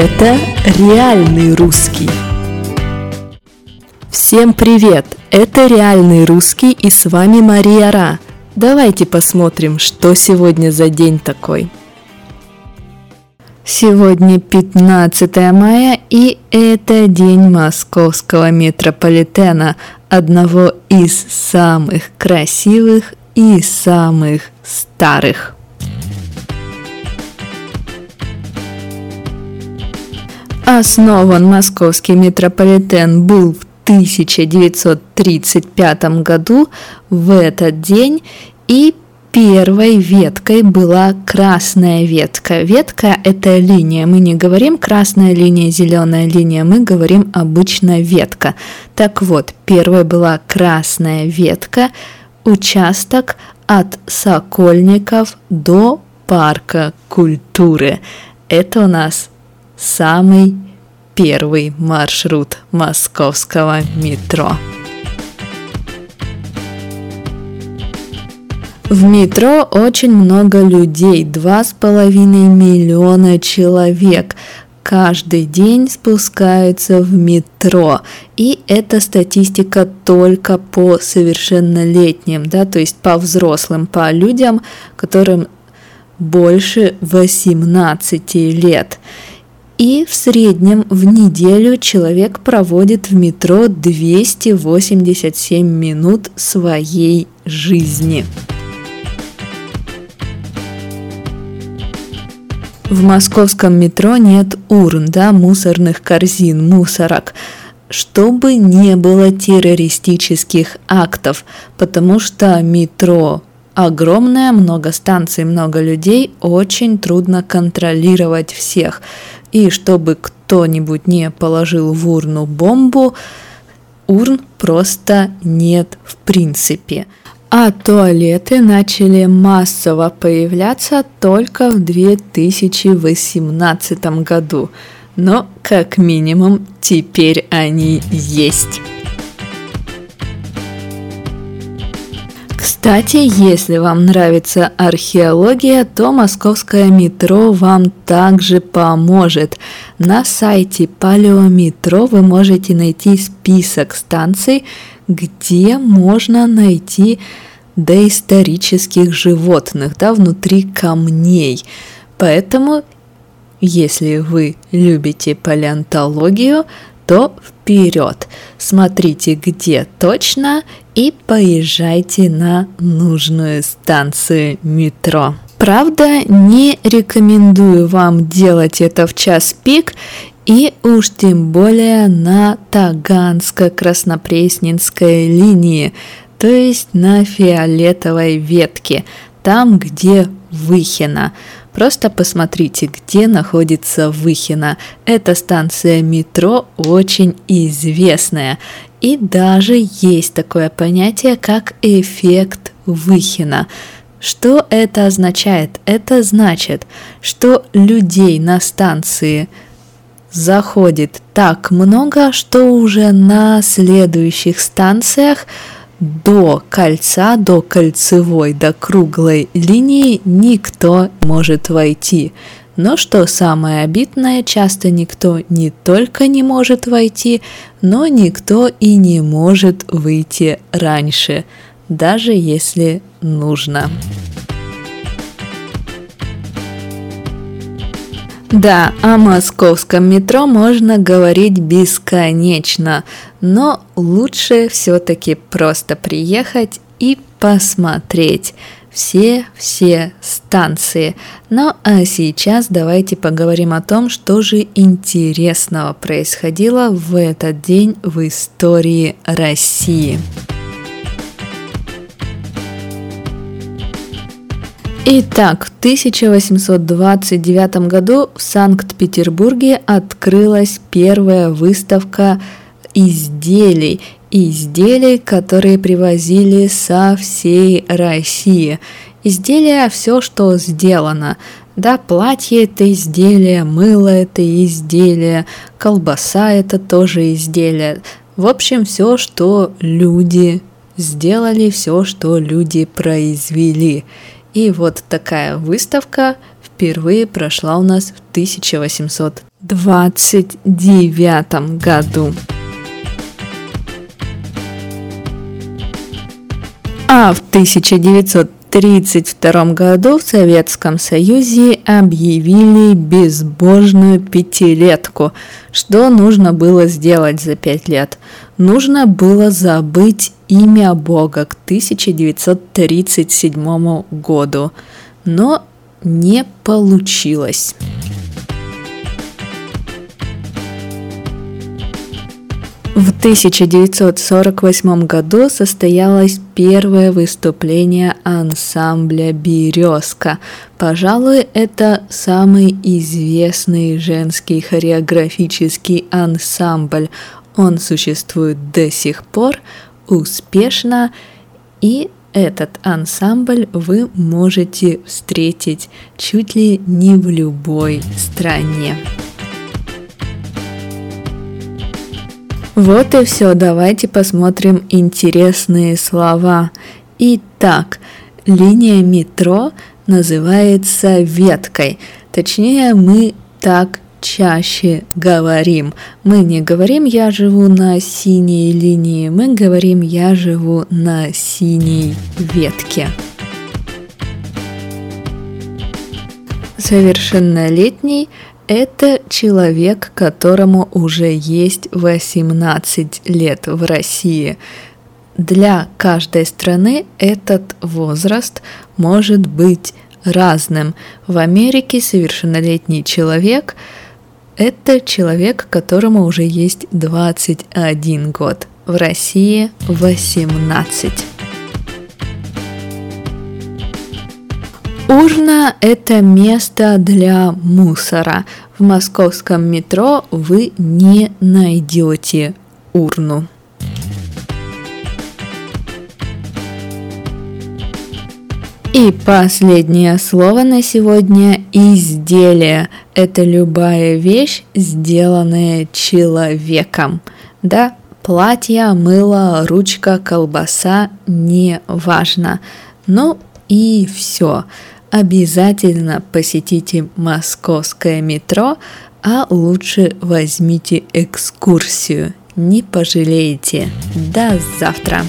Это реальный русский. Всем привет! Это реальный русский и с вами Мария Ра. Давайте посмотрим, что сегодня за день такой. Сегодня 15 мая и это день московского метрополитена, одного из самых красивых и самых старых. Основан московский метрополитен был в 1935 году в этот день и первой веткой была красная ветка. Ветка – это линия. Мы не говорим красная линия, зеленая линия, мы говорим обычно ветка. Так вот, первой была красная ветка, участок от Сокольников до парка культуры. Это у нас самый первый маршрут московского метро. В метро очень много людей, два с половиной миллиона человек каждый день спускаются в метро. И эта статистика только по совершеннолетним, да, то есть по взрослым, по людям, которым больше 18 лет. И в среднем в неделю человек проводит в метро 287 минут своей жизни. В московском метро нет урн, да, мусорных корзин, мусорок чтобы не было террористических актов, потому что метро огромное, много станций, много людей, очень трудно контролировать всех. И чтобы кто-нибудь не положил в урну бомбу, урн просто нет в принципе. А туалеты начали массово появляться только в 2018 году. Но, как минимум, теперь они есть. Кстати, если вам нравится археология, то московское метро вам также поможет. На сайте Палеометро вы можете найти список станций, где можно найти доисторических животных да, внутри камней. Поэтому, если вы любите палеонтологию, то вперед. Смотрите, где точно, и поезжайте на нужную станцию метро. Правда, не рекомендую вам делать это в час пик и уж тем более на Таганско-Краснопресненской линии, то есть на фиолетовой ветке, там, где Выхина. Просто посмотрите, где находится Выхина. Эта станция метро очень известная. И даже есть такое понятие, как эффект Выхина. Что это означает? Это значит, что людей на станции заходит так много, что уже на следующих станциях до кольца, до кольцевой, до круглой линии никто может войти. Но что самое обидное, часто никто не только не может войти, но никто и не может выйти раньше, даже если нужно. Да, о московском метро можно говорить бесконечно, но лучше все-таки просто приехать и посмотреть все-все станции. Ну а сейчас давайте поговорим о том, что же интересного происходило в этот день в истории России. Итак, в 1829 году в Санкт-Петербурге открылась первая выставка изделий, изделий, которые привозили со всей России. Изделия все, что сделано. Да, платье это изделие, мыло это изделие, колбаса это тоже изделие. В общем, все, что люди сделали, все, что люди произвели. И вот такая выставка впервые прошла у нас в 1829 году. А в 1932 году в Советском Союзе объявили безбожную пятилетку. Что нужно было сделать за пять лет? Нужно было забыть имя Бога к 1937 году, но не получилось. В 1948 году состоялось первое выступление ансамбля «Березка». Пожалуй, это самый известный женский хореографический ансамбль. Он существует до сих пор успешно, и этот ансамбль вы можете встретить чуть ли не в любой стране. Вот и все, давайте посмотрим интересные слова. Итак, линия метро называется веткой. Точнее, мы так чаще говорим. Мы не говорим «я живу на синей линии», мы говорим «я живу на синей ветке». Совершеннолетний это человек, которому уже есть 18 лет в России. Для каждой страны этот возраст может быть разным. В Америке совершеннолетний человек – это человек, которому уже есть 21 год. В России 18. Урна – это место для мусора. В московском метро вы не найдете урну. И последнее слово на сегодня – изделие. Это любая вещь, сделанная человеком. Да, платье, мыло, ручка, колбаса – не важно. Ну и все обязательно посетите московское метро, а лучше возьмите экскурсию. Не пожалеете. До завтра!